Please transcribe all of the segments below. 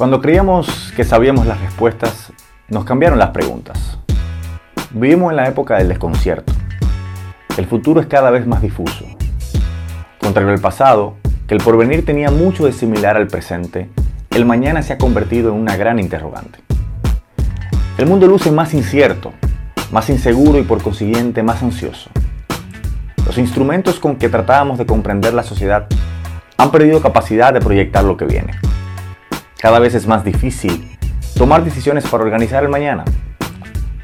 Cuando creíamos que sabíamos las respuestas, nos cambiaron las preguntas. Vivimos en la época del desconcierto. El futuro es cada vez más difuso. Contrario al pasado, que el porvenir tenía mucho de similar al presente, el mañana se ha convertido en una gran interrogante. El mundo luce más incierto, más inseguro y por consiguiente más ansioso. Los instrumentos con que tratábamos de comprender la sociedad han perdido capacidad de proyectar lo que viene. Cada vez es más difícil tomar decisiones para organizar el mañana.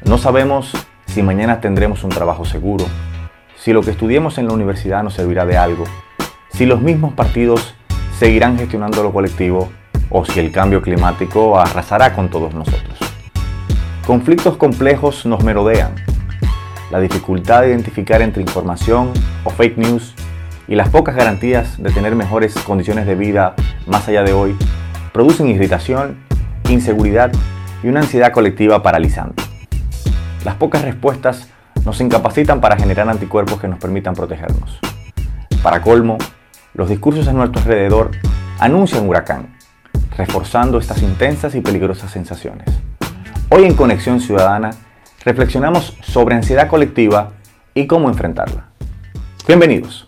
No sabemos si mañana tendremos un trabajo seguro, si lo que estudiemos en la universidad nos servirá de algo, si los mismos partidos seguirán gestionando lo colectivo o si el cambio climático arrasará con todos nosotros. Conflictos complejos nos merodean. La dificultad de identificar entre información o fake news y las pocas garantías de tener mejores condiciones de vida más allá de hoy producen irritación, inseguridad y una ansiedad colectiva paralizante. Las pocas respuestas nos incapacitan para generar anticuerpos que nos permitan protegernos. Para colmo, los discursos a nuestro alrededor anuncian huracán, reforzando estas intensas y peligrosas sensaciones. Hoy en Conexión Ciudadana reflexionamos sobre ansiedad colectiva y cómo enfrentarla. Bienvenidos.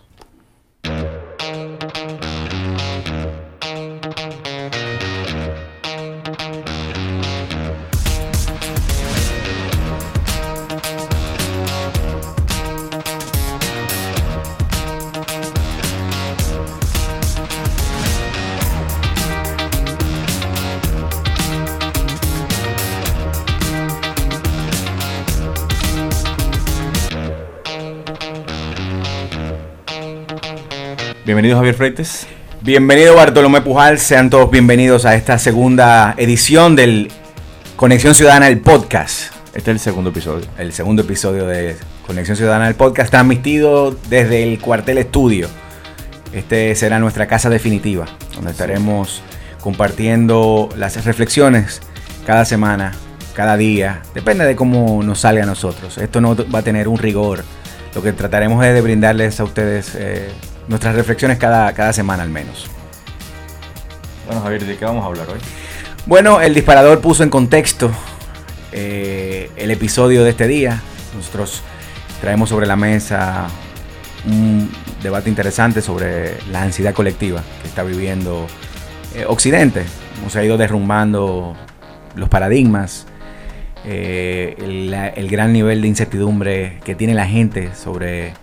Bienvenido Javier Freites. Bienvenido Bartolomé Pujal, sean todos bienvenidos a esta segunda edición del Conexión Ciudadana, el podcast. Este es el segundo episodio. El segundo episodio de Conexión Ciudadana, el podcast, transmitido desde el cuartel estudio. Este será nuestra casa definitiva, donde estaremos compartiendo las reflexiones cada semana, cada día. Depende de cómo nos salga a nosotros. Esto no va a tener un rigor. Lo que trataremos es de brindarles a ustedes eh, nuestras reflexiones cada, cada semana al menos. Bueno, Javier, ¿de qué vamos a hablar hoy? Bueno, el disparador puso en contexto eh, el episodio de este día. Nosotros traemos sobre la mesa un debate interesante sobre la ansiedad colectiva que está viviendo eh, Occidente. Hemos ido derrumbando los paradigmas, eh, el, el, gran nivel de incertidumbre que tiene la gente sobre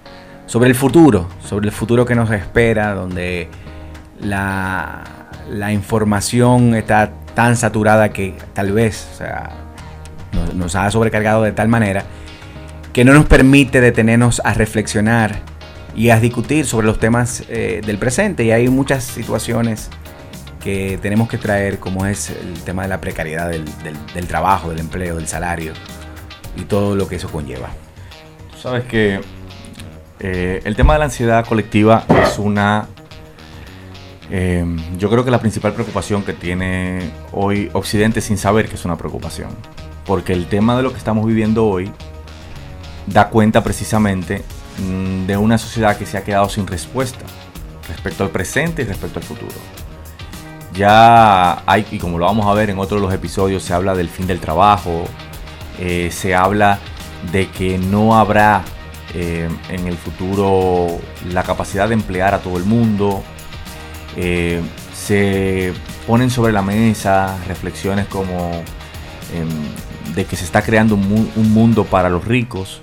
sobre el futuro, sobre el futuro que nos espera, donde la, información está tan saturada que tal vez nos, ha sobrecargado de tal manera que no nos permite detenernos a reflexionar y a discutir sobre los temas eh, del presente. Y hay muchas situaciones que tenemos que traer, como es el tema de la precariedad del, del trabajo, del empleo, del salario y todo lo que eso conlleva. Sabes que eh, el tema de la ansiedad colectiva es una... Eh, yo creo que la principal preocupación que tiene hoy Occidente sin saber que es una preocupación. Porque el tema de lo que estamos viviendo hoy da cuenta precisamente mm, de una sociedad que se ha quedado sin respuesta respecto al presente y respecto al futuro. Ya hay, y como lo vamos a ver en otros de los episodios, se habla del fin del trabajo, eh, se habla de que no habrá eh, en el futuro la capacidad de emplear a todo el mundo. Eh, se ponen sobre la mesa reflexiones como em, de que se está creando un, mundo para los ricos,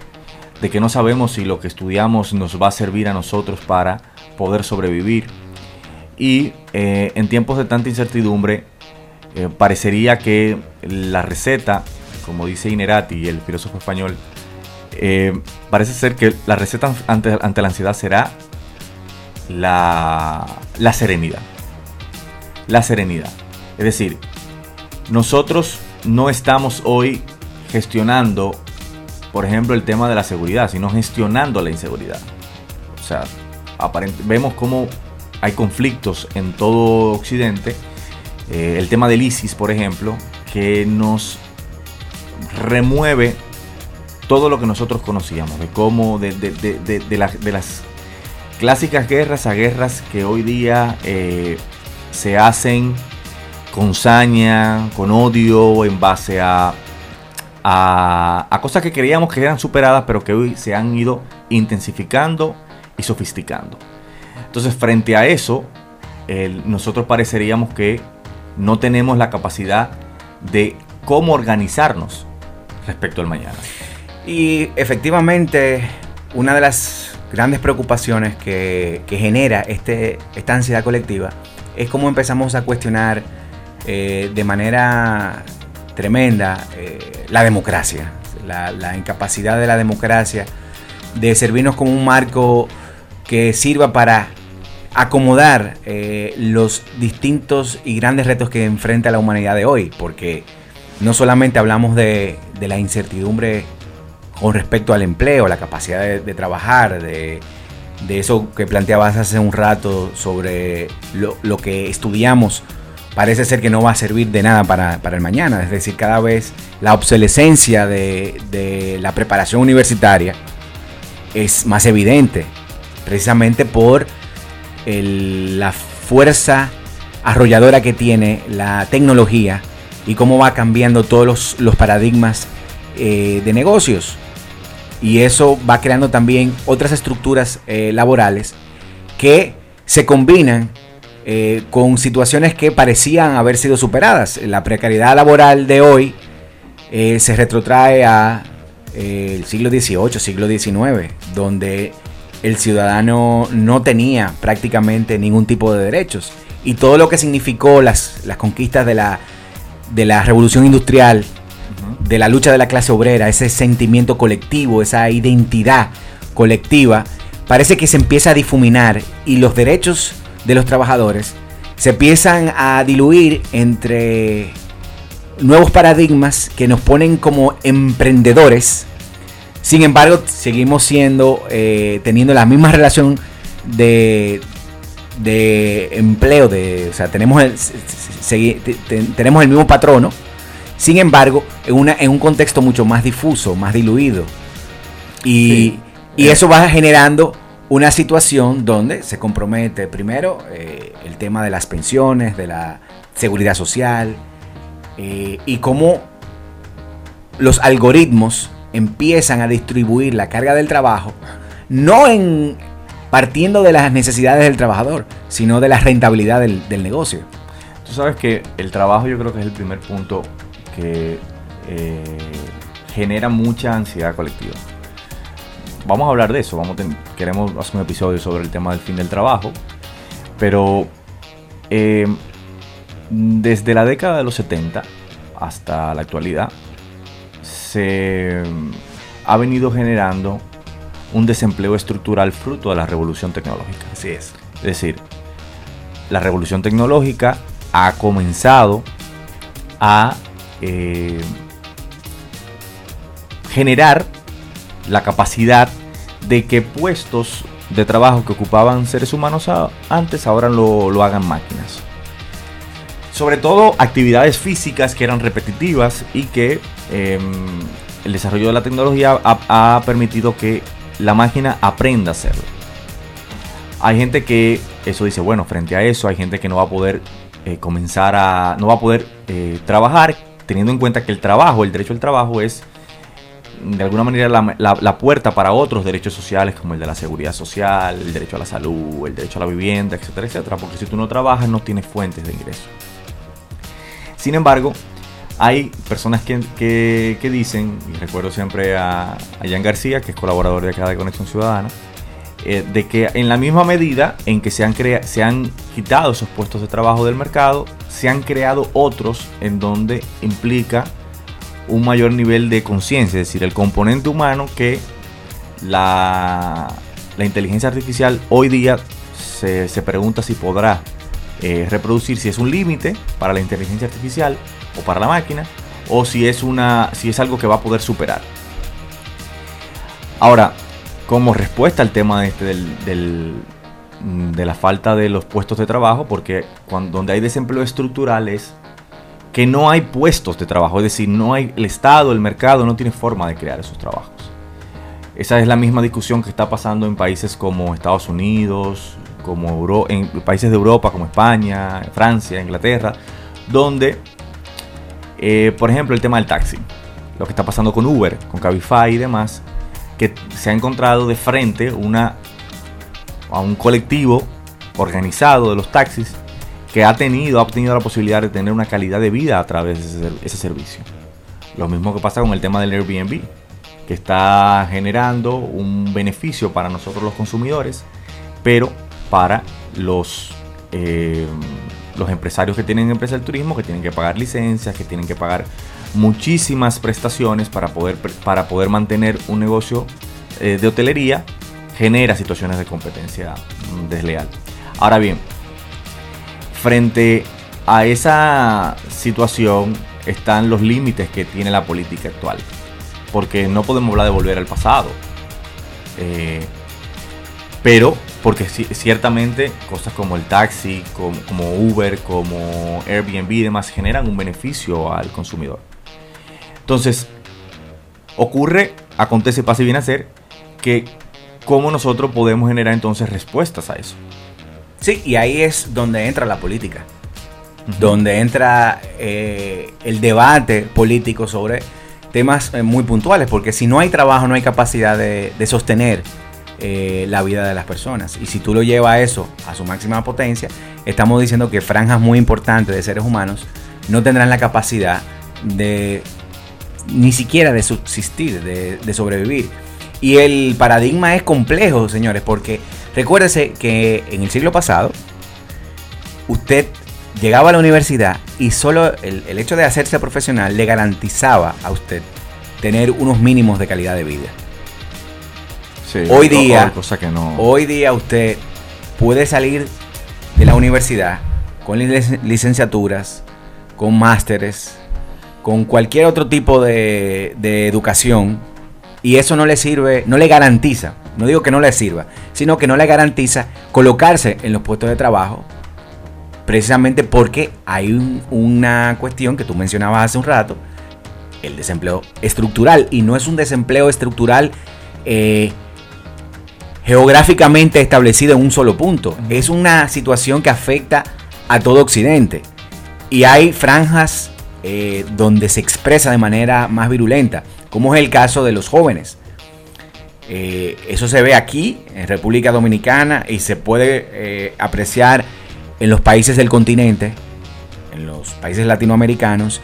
de que no sabemos si lo que estudiamos nos va a servir a nosotros para poder sobrevivir. Y eh, en tiempos de tanta incertidumbre, parecería que la receta, como dice Inerati, el filósofo español, eh, parece ser que la receta ante, la ansiedad será la, serenidad. La serenidad. Es decir, nosotros no estamos hoy gestionando, por ejemplo, el tema de la seguridad, sino gestionando la inseguridad. O sea, vemos cómo hay conflictos en todo Occidente. Eh, el tema del ISIS, por ejemplo, que nos remueve todo lo que nosotros conocíamos, de cómo, de, de, las clásicas guerras a guerras que hoy día eh, se hacen con saña, con odio, en base a, a, cosas que creíamos que eran superadas, pero que hoy se han ido intensificando y sofisticando. Entonces, frente a eso, nosotros pareceríamos que no tenemos la capacidad de cómo organizarnos respecto al mañana. Y efectivamente, una de las grandes preocupaciones que, genera este, esta ansiedad colectiva es cómo empezamos a cuestionar eh, de manera tremenda eh, la democracia, la, incapacidad de la democracia de servirnos como un marco que sirva para acomodar eh, los distintos y grandes retos que enfrenta la humanidad de hoy, porque no solamente hablamos de, la incertidumbre con respecto al empleo, la capacidad de, trabajar, de, eso que planteabas hace un rato sobre lo, que estudiamos, parece ser que no va a servir de nada para, el mañana. Es decir, cada vez la obsolescencia de, la preparación universitaria es más evidente, precisamente por la fuerza arrolladora que tiene la tecnología y cómo va cambiando todos los, paradigmas eh, de negocios. Y eso va creando también otras estructuras eh, laborales que se combinan eh, con situaciones que parecían haber sido superadas. La precariedad laboral de hoy se retrotrae a siglo XVIII, siglo XIX, donde el ciudadano no tenía prácticamente ningún tipo de derechos. Y todo lo que significó las, las conquistas de la, de la revolución industrial, de la lucha de la clase obrera, ese sentimiento colectivo, esa identidad colectiva, parece que se empieza a difuminar y los derechos de los trabajadores se empiezan a diluir entre nuevos paradigmas que nos ponen como emprendedores. Sin embargo, seguimos siendo, eh, teniendo la misma relación de, de empleo, de, o sea, tenemos el, tenemos el mismo patrono, sin embargo, en, una, en un contexto mucho más difuso, más diluido. Y, y eso va generando una situación donde se compromete primero eh, el tema de las pensiones, de la seguridad social, eh, y cómo los algoritmos empiezan a distribuir la carga del trabajo, no en partiendo de las necesidades del trabajador, sino de la rentabilidad del, negocio. Tú sabes que el trabajo yo creo que es el primer punto que eh, genera mucha ansiedad colectiva. Vamos a hablar de eso, vamos queremos hacer un episodio sobre el tema del fin del trabajo, pero eh, desde la década de los 70 hasta la actualidad se ha venido generando un desempleo estructural fruto de la revolución tecnológica. Así es. Es decir, la revolución tecnológica ha comenzado a eh, generar la capacidad de que puestos de trabajo que ocupaban seres humanos antes ahora lo, hagan máquinas. Sobre todo actividades físicas que eran repetitivas y que em, el desarrollo de la tecnología ha permitido que la máquina aprenda a hacerlo. Hay gente que eso dice, bueno, frente a eso hay gente que no va a poder eh, comenzar a, no va a poder eh, trabajar, teniendo en cuenta que el trabajo, el derecho al trabajo es de alguna manera la, puerta para otros derechos sociales como el de la seguridad social, el derecho a la salud, el derecho a la vivienda, etcétera, etcétera, porque si tú no trabajas no tienes fuentes de ingreso. Sin embargo, hay personas que, dicen, y recuerdo siempre a, a Jan García, que es colaborador de acá de Conexión Ciudadana, eh, de que en la misma medida en que se han, se han quitado esos puestos de trabajo del mercado, se han creado otros en donde implica un mayor nivel de conciencia, es decir, el componente humano que la, inteligencia artificial hoy día se, pregunta si podrá eh, reproducir, si es un límite para la inteligencia artificial o para la máquina, o si es, una, si es algo que va a poder superar. Ahora, como respuesta al tema este del, de la falta de los puestos de trabajo, porque cuando, donde hay desempleo estructural es que no hay puestos de trabajo, es decir, no hay el Estado, el mercado no tiene forma de crear esos trabajos. Esa es la misma discusión que está pasando en países como Estados Unidos, como en países de Europa como España, Francia, Inglaterra, donde, eh, por ejemplo, el tema del taxi, lo que está pasando con Uber, con Cabify y demás, que se ha encontrado de frente una, a un colectivo organizado de los taxis que ha tenido, ha obtenido la posibilidad de tener una calidad de vida a través de ese, servicio. Lo mismo que pasa con el tema del Airbnb, que está generando un beneficio para nosotros los consumidores, pero para los, eh, los empresarios que tienen empresa del turismo, que tienen que pagar licencias, que tienen que pagar muchísimas prestaciones para poder, para poder mantener un negocio eh, de hotelería, genera situaciones de competencia mm, desleal. Ahora bien, frente a esa situación están los límites que tiene la política actual. Porque no podemos hablar de volver al pasado. Eh, pero porque ciertamente cosas como el taxi, como, Uber, como Airbnb y demás generan un beneficio al consumidor. Entonces, ocurre, acontece, pasa y viene a ser que cómo nosotros podemos generar entonces respuestas a eso. Sí, y ahí es donde entra la política, donde entra eh, el debate político sobre temas eh, muy puntuales, porque si no hay trabajo, no hay capacidad de, sostener eh, la vida de las personas. Y si tú lo llevas a eso a su máxima potencia, estamos diciendo que franjas muy importantes de seres humanos no tendrán la capacidad de ni siquiera de subsistir, de, de sobrevivir. Y el paradigma es complejo, señores, porque Recuérdese que en el siglo pasado, usted llegaba a la universidad y solo el, hecho de hacerse profesional le garantizaba a usted tener unos mínimos de calidad de vida. hoy día, cosa que no... hoy día usted puede salir de la universidad con licenciaturas, con másteres, con cualquier otro tipo de, de educación y eso no le sirve, no le garantiza no digo que no le sirva, sino que no le garantiza colocarse en los puestos de trabajo, precisamente porque hay una cuestión que tú mencionabas hace un rato, el desempleo estructural, y no es un desempleo estructural eh, geográficamente establecido en un solo punto, es una situación que afecta a todo Occidente. Y hay franjas eh, donde se expresa de manera más virulenta, como es el caso de los jóvenes. Eh, eso se ve aquí, en República Dominicana, y se puede eh, apreciar en los países del continente, en los países latinoamericanos,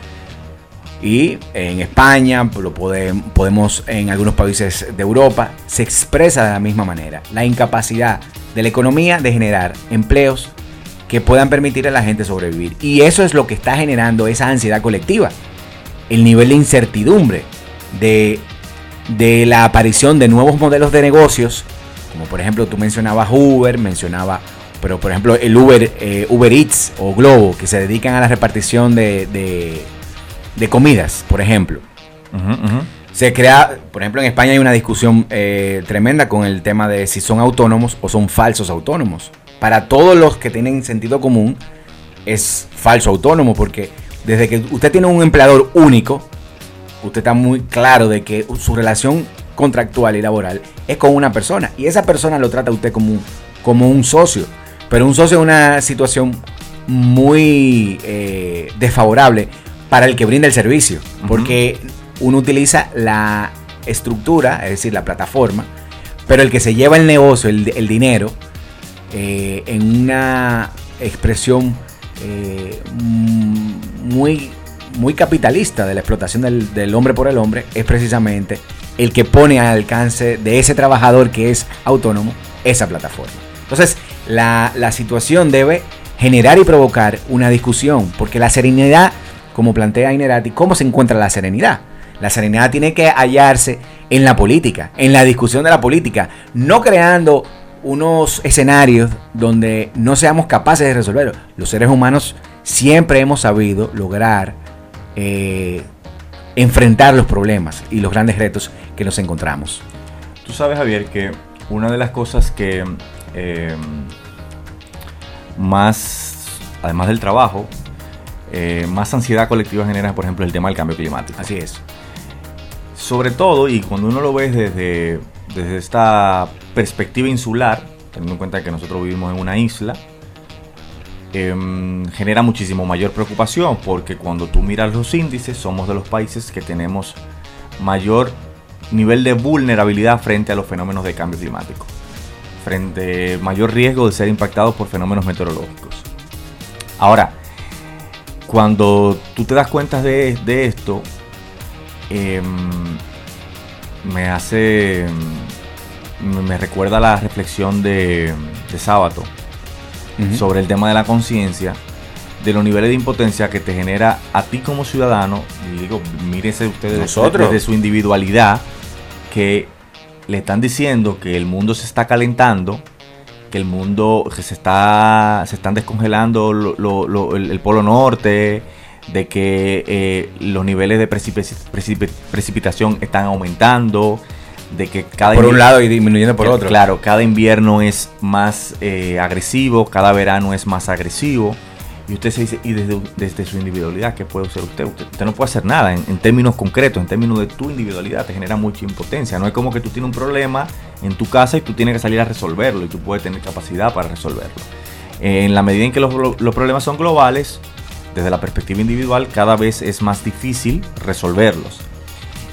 y en España, lo podemos en algunos países de Europa, se expresa de la misma manera. La incapacidad de la economía de generar empleos que puedan permitir a la gente sobrevivir. Y eso es lo que está generando esa ansiedad colectiva. El nivel de incertidumbre, de de la aparición de nuevos modelos de negocios, como por ejemplo tú mencionabas Uber, mencionaba, pero por ejemplo el Uber, eh, Uber Eats o Globo, que se dedican a la repartición de, de, comidas, por ejemplo. Se crea, por ejemplo en España hay una discusión eh, tremenda con el tema de si son autónomos o son falsos autónomos. Para todos los que tienen sentido común, es falso autónomo, porque desde que usted tiene un empleador único, usted está muy claro de que su relación contractual y laboral es con una persona y esa persona lo trata a usted como un, como un socio, pero un socio es una situación muy eh, desfavorable para el que brinda el servicio, porque uno utiliza la estructura, es decir, la plataforma, pero el que se lleva el negocio, el, dinero, eh, en una expresión eh, muy muy capitalista de la explotación del, hombre por el hombre es precisamente el que pone al alcance de ese trabajador que es autónomo esa plataforma. Entonces, la, situación debe generar y provocar una discusión, porque la serenidad, como plantea Inerati, ¿cómo se encuentra la serenidad? La serenidad tiene que hallarse en la política, en la discusión de la política, no creando unos escenarios donde no seamos capaces de resolverlo. Los seres humanos siempre hemos sabido lograr eh, enfrentar los problemas y los grandes retos que nos encontramos. Tú sabes, Javier, que una de las cosas que eh, más, además del trabajo, eh, más ansiedad colectiva genera, por ejemplo, el tema del cambio climático. Así es. Sobre todo, y cuando uno lo ve desde, desde esta perspectiva insular, teniendo en cuenta que nosotros vivimos en una isla, em, genera muchísimo mayor preocupación porque cuando tú miras los índices somos de los países que tenemos mayor nivel de vulnerabilidad frente a los fenómenos de cambio climático, frente mayor riesgo de ser impactados por fenómenos meteorológicos. Ahora, cuando tú te das cuenta de, esto, em, me hace, me recuerda la reflexión de, de Sábato sobre el tema de la conciencia, de los niveles de impotencia que te genera a ti como ciudadano, y digo, mírense ustedes Nosotros. desde su individualidad, que le están diciendo que el mundo se está calentando, que el mundo que se está se están descongelando el, polo norte, de que eh, los niveles de precipitación están aumentando, de que cada por un lado y disminuyendo por otro. Claro, cada invierno es más eh, agresivo, cada verano es más agresivo. Y usted se dice, y desde, desde su individualidad, ¿qué puede hacer usted? usted? no puede hacer nada en, términos concretos, en términos de tu individualidad, te genera mucha impotencia. No es como que tú tienes un problema en tu casa y tú tienes que salir a resolverlo y tú puedes tener capacidad para resolverlo. en la medida en que los, los problemas son globales, desde la perspectiva individual, cada vez es más difícil resolverlos.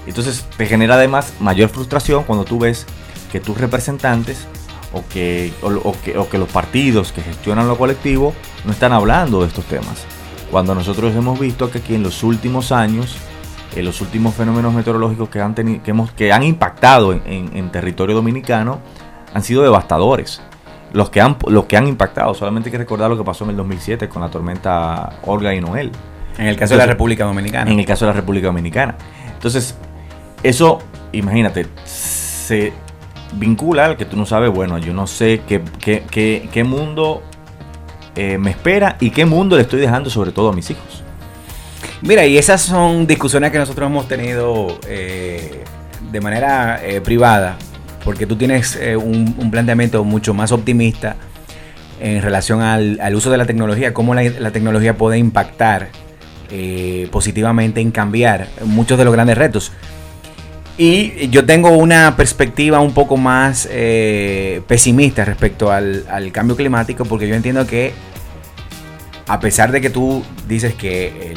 Entonces te genera además mayor frustración cuando tú ves que tus representantes o que, o, que, los partidos que gestionan lo colectivo no están hablando de estos temas. Cuando nosotros hemos visto que aquí en los últimos años, en los últimos fenómenos meteorológicos que han, que hemos, que han impactado en, territorio dominicano han sido devastadores. Los que, han, los que han impactado, solamente hay que recordar lo que pasó en el 2007 con la tormenta Olga y Noel. En el caso de la República Dominicana. En el caso de la República Dominicana. Entonces, eso, imagínate, se vincula al que tú no sabes, bueno, yo no sé qué, qué, mundo eh, me espera y qué mundo le estoy dejando sobre todo a mis hijos. Mira, y esas son discusiones que nosotros hemos tenido eh, de manera eh, privada, porque tú tienes un, planteamiento mucho más optimista en relación al, uso de la tecnología, cómo la, tecnología puede impactar positivamente en cambiar muchos de los grandes retos. Y yo tengo una perspectiva un poco más eh, pesimista respecto al, cambio climático, porque yo entiendo que a pesar de que tú dices que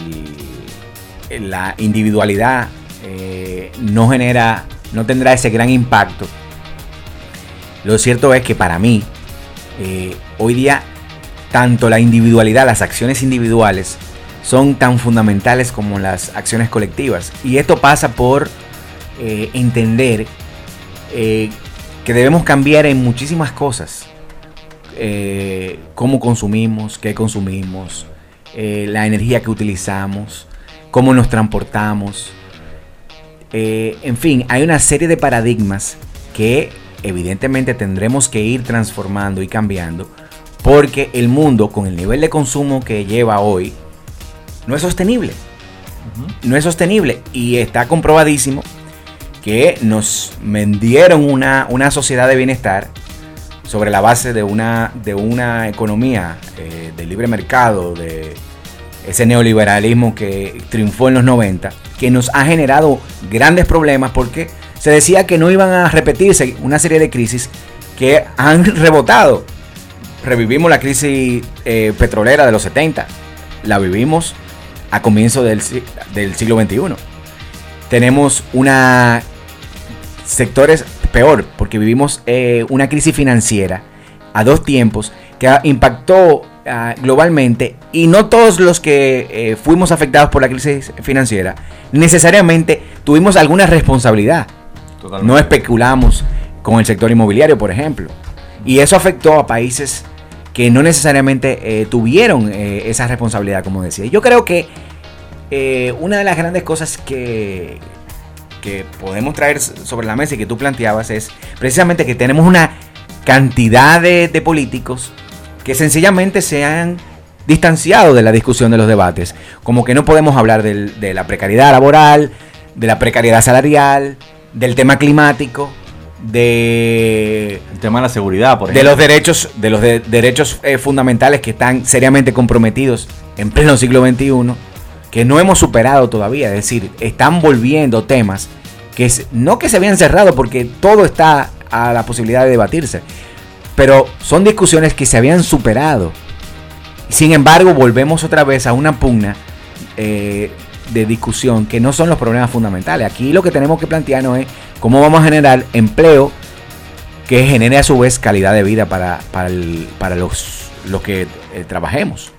la individualidad eh, no genera, no tendrá ese gran impacto, lo cierto es que para mí, eh, hoy día, tanto la individualidad, las acciones individuales, son tan fundamentales como las acciones colectivas. Y esto pasa por eh, entender eh, que debemos cambiar en muchísimas cosas. Cómo consumimos, qué consumimos, la energía que utilizamos, cómo nos transportamos. en fin, hay una serie de paradigmas que evidentemente tendremos que ir transformando y cambiando porque el mundo con el nivel de consumo que lleva hoy no es sostenible. No es sostenible y está comprobadísimo que nos vendieron una, sociedad de bienestar sobre la base de una, de una economía eh, de libre mercado, de ese neoliberalismo que triunfó en los 90, que nos ha generado grandes problemas porque se decía que no iban a repetirse una serie de crisis que han rebotado. Revivimos la crisis eh, petrolera de los 70, la vivimos a comienzo del, siglo XXI. Tenemos una sectores peor, porque vivimos eh, una crisis financiera a dos tiempos que impactó ah, globalmente y no todos los que eh, fuimos afectados por la crisis financiera necesariamente tuvimos alguna responsabilidad. No especulamos con el sector inmobiliario, por ejemplo. Y eso afectó a países que no necesariamente eh, tuvieron esa responsabilidad, como decía. Yo creo que una de las grandes cosas que podemos traer sobre la mesa y que tú planteabas es precisamente que tenemos una cantidad de, políticos que sencillamente se han distanciado de la discusión de los debates. Como que no podemos hablar de la precariedad laboral, de la precariedad salarial, del tema climático, de el tema de la seguridad, por ejemplo. de los derechos, de los derechos eh, fundamentales que están seriamente comprometidos en pleno siglo XXI que no hemos superado todavía. Es decir, están volviendo temas que no que se habían cerrado porque todo está a la posibilidad de debatirse, pero son discusiones que se habían superado Sin embargo, volvemos otra vez a una pugna eh, de discusión que no son los problemas fundamentales. Aquí lo que tenemos que plantearnos es cómo vamos a generar empleo que genere a su vez calidad de vida para, para, los, los que eh, trabajemos.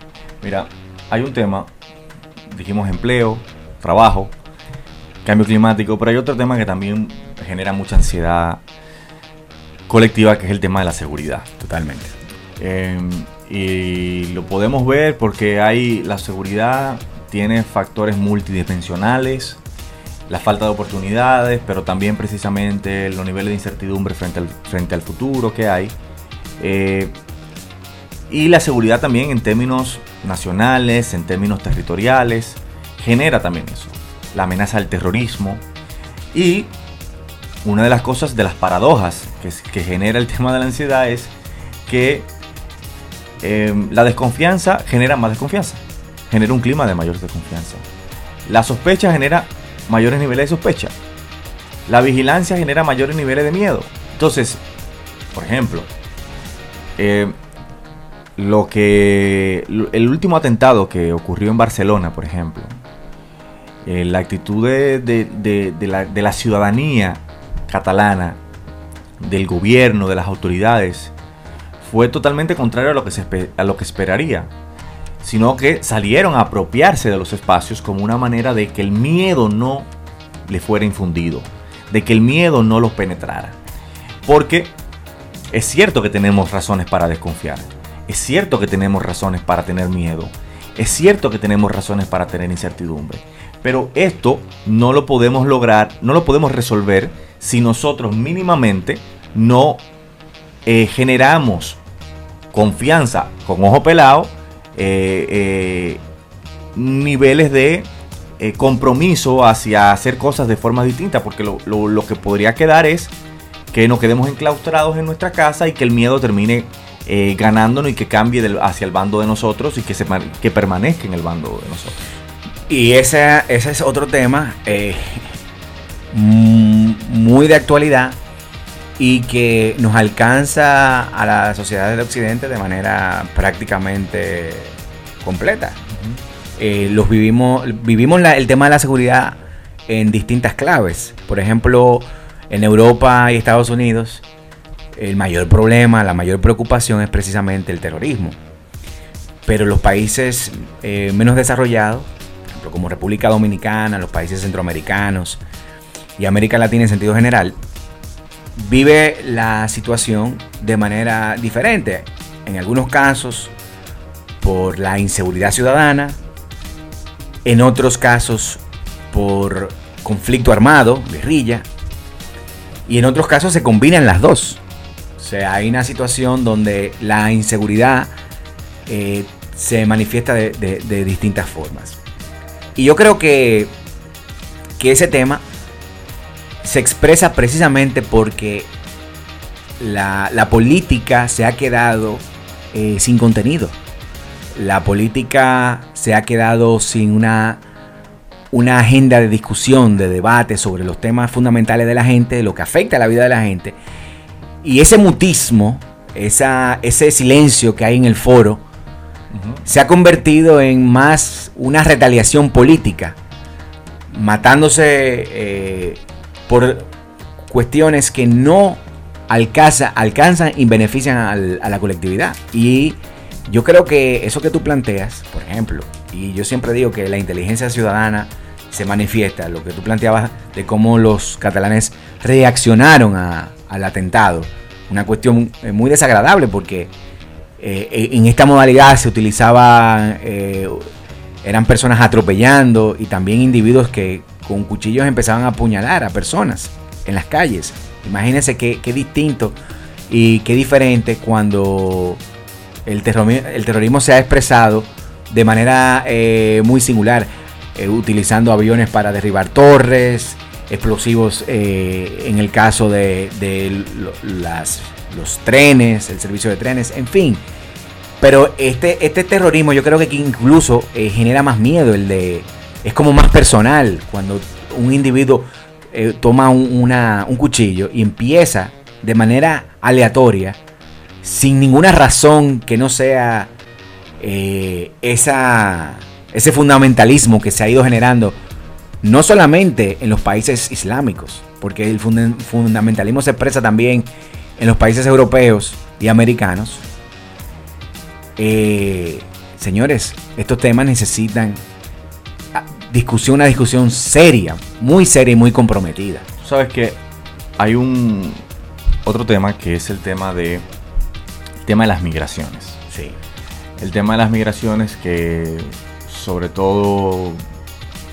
Mira, hay un tema, dijimos empleo, trabajo, cambio climático, pero hay otro tema que también genera mucha ansiedad colectiva, que es el tema de la seguridad. Totalmente. Em, y lo podemos ver porque hay la seguridad tiene factores multidimensionales, la falta de oportunidades, pero también precisamente los niveles de incertidumbre frente al, frente al futuro que hay. Eh, y la seguridad también en términos nacionales, en términos territoriales, genera también eso. La amenaza del terrorismo. Y una de las cosas, de las paradojas que, que genera el tema de la ansiedad es que eh, la desconfianza genera más desconfianza genera un clima de mayor desconfianza. La sospecha genera mayores niveles de sospecha. La vigilancia genera mayores niveles de miedo. Entonces, por ejemplo, eh, lo que el último atentado que ocurrió en Barcelona, por ejemplo, eh, la actitud de, la, ciudadanía catalana, del gobierno, de las autoridades, fue totalmente contrario a lo que, se, a lo que esperaría sino que salieron a apropiarse de los espacios como una manera de que el miedo no le fuera infundido, de que el miedo no los penetrara. Porque es cierto que tenemos razones para desconfiar, es cierto que tenemos razones para tener miedo, es cierto que tenemos razones para tener incertidumbre, pero esto no lo podemos lograr, no lo podemos resolver si nosotros mínimamente no eh, generamos confianza con ojo pelado eh, eh, niveles de eh, compromiso hacia hacer cosas de forma distinta, porque lo, que podría quedar es que nos quedemos enclaustrados en nuestra casa y que el miedo termine ganándonos y que cambie hacia el bando de nosotros y que, se, que permanezca en el bando de nosotros. Y ese, ese es otro tema muy de actualidad y que nos alcanza a la sociedad del occidente de manera prácticamente completa. Eh, los vivimos, vivimos el tema de la seguridad en distintas claves. Por ejemplo, en Europa y Estados Unidos, el mayor problema, la mayor preocupación es precisamente el terrorismo. Pero los países eh, menos desarrollados, por ejemplo, como República Dominicana, los países centroamericanos y América Latina en sentido general, vive la situación de manera diferente. En algunos casos por la inseguridad ciudadana, en otros casos por conflicto armado, guerrilla, y en otros casos se combinan las dos. O sea, hay una situación donde la inseguridad eh, se manifiesta de, distintas formas. Y yo creo que, que ese tema se expresa precisamente porque la, política se ha quedado eh, sin contenido. La política se ha quedado sin una, una agenda de discusión, de debate sobre los temas fundamentales de la gente, de lo que afecta a la vida de la gente. Y ese mutismo, esa, ese silencio que hay en el foro, se ha convertido en más una retaliación política, matándose eh, por cuestiones que no alcanza, alcanzan y benefician a la colectividad. Y yo creo que eso que tú planteas, por ejemplo, y yo siempre digo que la inteligencia ciudadana se manifiesta, lo que tú planteabas de cómo los catalanes reaccionaron al atentado, una cuestión eh, muy desagradable porque eh, en esta modalidad se utilizaba, eh, eran personas atropellando y también individuos que con cuchillos empezaban a apuñalar a personas en las calles. Imagínense qué, distinto y qué diferente cuando el, terrorismo, se ha expresado de manera eh, muy singular, eh, utilizando aviones para derribar torres, explosivos eh, en el caso de, los trenes, el servicio de trenes, en fin. Pero este, este terrorismo yo creo que incluso genera más miedo, el de es como más personal cuando un individuo eh, toma un, cuchillo y empieza de manera aleatoria, sin ninguna razón que no sea eh, esa, ese fundamentalismo que se ha ido generando, no solamente en los países islámicos, porque el fundamentalismo se expresa también en los países europeos y americanos. Eh, señores, estos temas necesitan discusión, una discusión seria, muy seria y muy comprometida. Sabes que hay un otro tema que es el tema de tema de las migraciones. Sí. El tema de las migraciones que sobre todo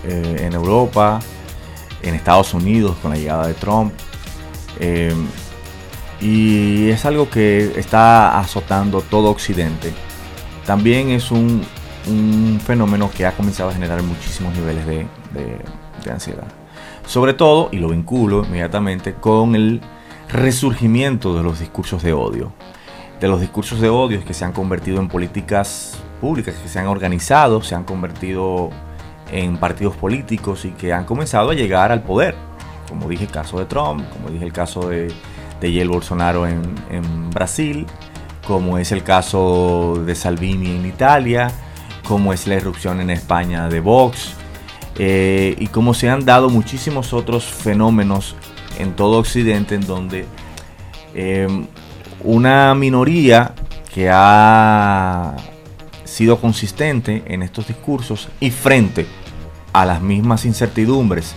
eh, en Europa, en Estados Unidos con la llegada de Trump. Eh, y es algo que está azotando todo Occidente. También es un, fenómeno que ha comenzado a generar muchísimos niveles de, de ansiedad. Sobre todo, y lo vinculo inmediatamente, con el resurgimiento de los discursos de odio. De los discursos de odio que se han convertido en políticas públicas, que se han organizado, se han convertido en partidos políticos y que han comenzado a llegar al poder. Como dije el caso de Trump, como dije el caso de, de Jair Bolsonaro en, Brasil, como es el caso de Salvini en Italia, como es la erupción en España de Vox, eh, y como se han dado muchísimos otros fenómenos en todo Occidente en donde em, una minoría que ha sido consistente en estos discursos y frente a las mismas incertidumbres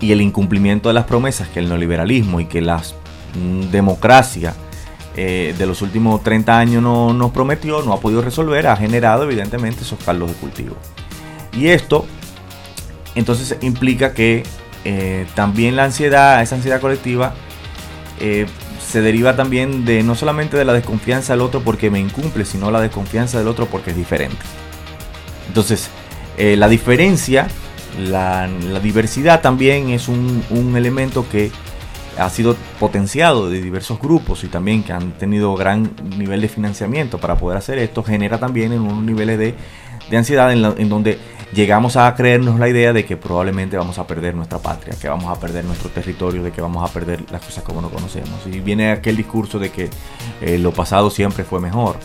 y el incumplimiento de las promesas que el neoliberalismo y que la mm, democracia eh, de los últimos 30 años no nos prometió, no ha podido resolver, ha generado evidentemente esos caldos de cultivo. Y esto entonces implica que eh, también la ansiedad, esa ansiedad colectiva, eh, se deriva también de no solamente de la desconfianza del otro porque me incumple, sino la desconfianza del otro porque es diferente. Entonces, la diferencia, la, diversidad también es un, elemento que ha sido potenciado de diversos grupos y también que han tenido gran nivel de financiamiento para poder hacer esto, genera también en unos niveles de, ansiedad en donde llegamos a creernos la idea de que probablemente vamos a perder nuestra patria, que vamos a perder nuestro territorio, de que vamos a perder las cosas como no conocemos. Y viene aquel discurso de que eh, lo pasado siempre fue mejor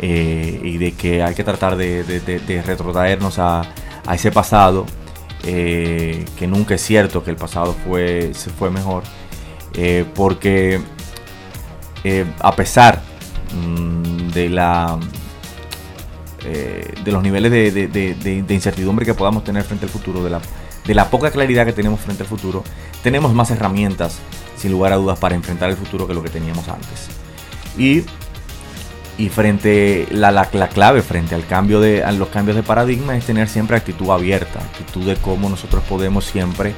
eh, y de que hay que tratar de, retrotraernos a, ese pasado, eh, que nunca es cierto que el pasado fue, se fue mejor, porque a pesar mm, de la eh, de los niveles de, incertidumbre que podamos tener frente al futuro, de la, de la poca claridad que tenemos frente al futuro, tenemos más herramientas, sin lugar a dudas, para enfrentar el futuro que lo que teníamos antes. Y, y frente la, la, clave frente al cambio de a los cambios de paradigma es tener siempre actitud abierta, actitud de cómo nosotros podemos siempre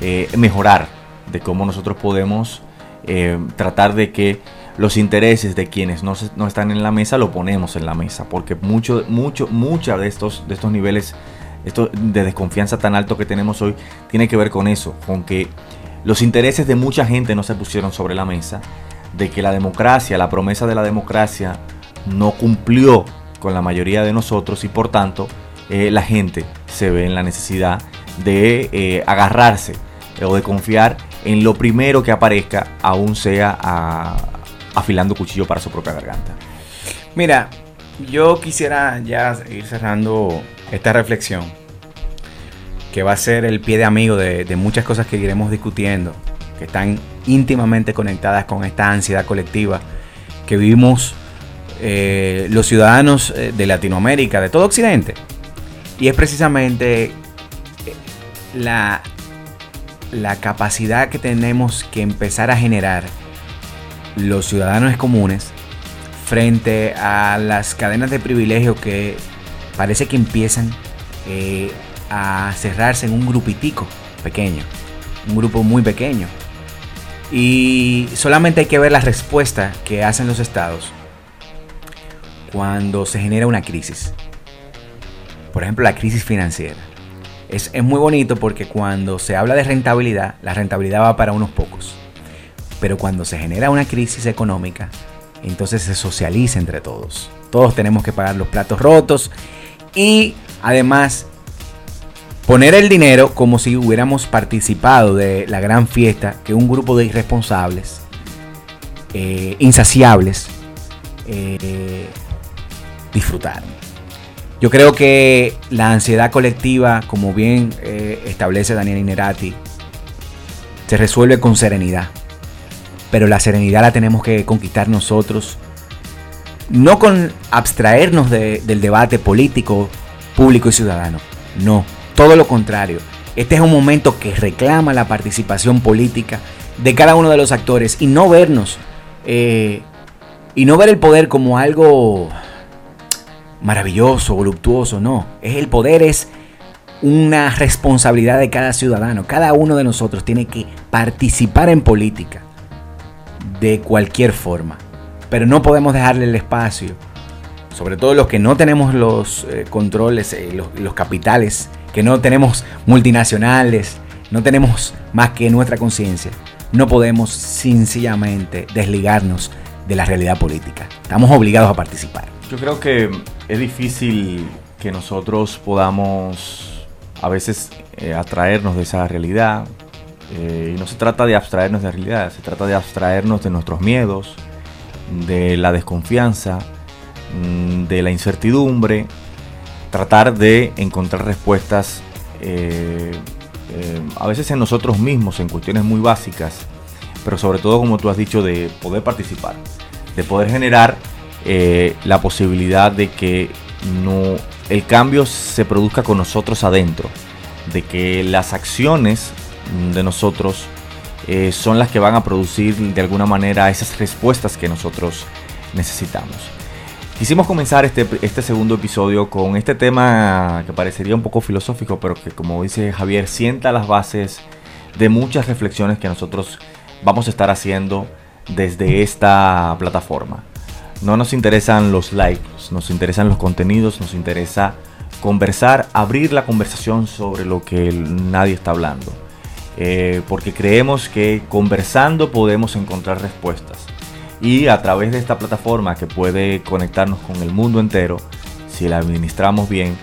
eh, mejorar, de cómo nosotros podemos eh, tratar de que los intereses de quienes no, no, están en la mesa lo ponemos en la mesa, porque mucho, mucho, muchas de estos, de estos niveles esto de desconfianza tan alto que tenemos hoy tiene que ver con eso, con que los intereses de mucha gente no se pusieron sobre la mesa, de que la democracia, la promesa de la democracia no cumplió con la mayoría de nosotros y por tanto eh, la gente se ve en la necesidad de eh, agarrarse o de confiar en lo primero que aparezca, aún sea afilando cuchillo para su propia garganta. Mira, yo quisiera ya ir cerrando esta reflexión, que va a ser el pie de amigo de, muchas cosas que iremos discutiendo, que están íntimamente conectadas con esta ansiedad colectiva que vivimos eh, los ciudadanos eh, de Latinoamérica, de todo Occidente. Y es precisamente eh, la, la capacidad que tenemos que empezar a generar los ciudadanos comunes frente a las cadenas de privilegio que parece que empiezan eh, a cerrarse en un grupitico pequeño, un grupo muy pequeño. Y solamente hay que ver la respuesta que hacen los estados cuando se genera una crisis. Por ejemplo, la crisis financiera. Es, es muy bonito porque cuando se habla de rentabilidad, la rentabilidad va para unos pocos. Pero cuando se genera una crisis económica, entonces se socializa entre todos. Todos tenemos que pagar los platos rotos y además poner el dinero como si hubiéramos participado de la gran fiesta que un grupo de irresponsables, eh, insaciables, eh, disfrutaron. Yo creo que la ansiedad colectiva, como bien eh, establece Daniel Inerati, se resuelve con serenidad. Pero la serenidad la tenemos que conquistar nosotros, no con abstraernos del debate político, público y ciudadano. No, todo lo contrario. Este es un momento que reclama la participación política de cada uno de los actores y no vernos eh, y no ver el poder como algo maravilloso, voluptuoso, no. Es el poder es una responsabilidad de cada ciudadano. Cada uno de nosotros tiene que participar en política de cualquier forma. Pero no podemos dejarle el espacio, sobre todo los que no tenemos los eh, controles, eh, los, los capitales, que no tenemos multinacionales, no tenemos más que nuestra conciencia. No podemos sencillamente desligarnos de la realidad política. Estamos obligados a participar. Yo creo que es difícil que nosotros podamos a veces eh, atraernos de esa realidad. Eh, y no se trata de abstraernos de la realidad, se trata de abstraernos de nuestros miedos, de la desconfianza, mm, de la incertidumbre, tratar de encontrar respuestas eh, a veces en nosotros mismos, en cuestiones muy básicas, pero sobre todo, como tú has dicho, de poder participar, de poder generar la posibilidad de que no el cambio se produzca con nosotros adentro, de que las acciones de nosotros eh, son las que van a producir de alguna manera esas respuestas que nosotros necesitamos. Quisimos comenzar este, este segundo episodio con este tema que parecería un poco filosófico, pero que como dice Javier, sienta las bases de muchas reflexiones que nosotros vamos a estar haciendo desde esta plataforma. No nos interesan los likes, nos interesan los contenidos, nos interesa conversar, abrir la conversación sobre lo que nadie está hablando. Eh, porque creemos que conversando podemos encontrar respuestas. Y a través de esta plataforma que puede conectarnos con el mundo entero, si la administramos bien,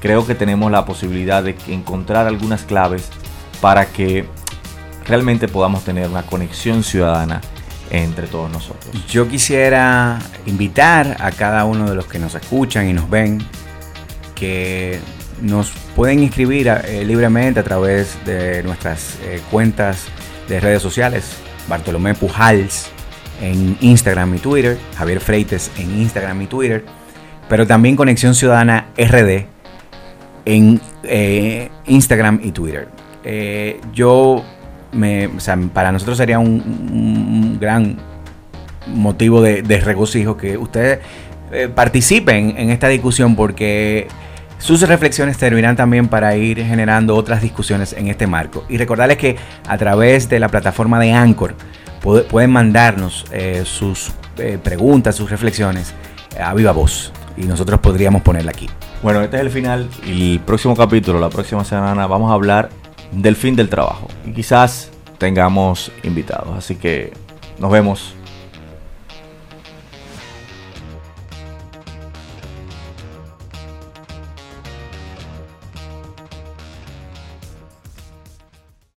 creo que tenemos la posibilidad de encontrar algunas claves para que realmente podamos tener una conexión ciudadana entre todos nosotros. Yo quisiera invitar a cada uno de los que nos escuchan y nos ven que nos pueden inscribir eh, libremente a través de nuestras eh, cuentas de redes sociales. Bartolomé Pujals en Instagram y Twitter, Javier Freites en Instagram y Twitter, pero también Conexión Ciudadana RD en eh, Instagram y Twitter. yo para nosotros sería un, gran motivo de, regocijo que ustedes eh, participen en esta discusión porque sus reflexiones servirán también para ir generando otras discusiones en este marco. Y recordarles que a través de la plataforma de Anchor pueden mandarnos eh, sus eh, preguntas, sus reflexiones a viva voz y nosotros podríamos ponerla aquí. Bueno, este es el final el próximo capítulo, la próxima semana, vamos a hablar del fin del trabajo. Y quizás tengamos invitados. Así que nos vemos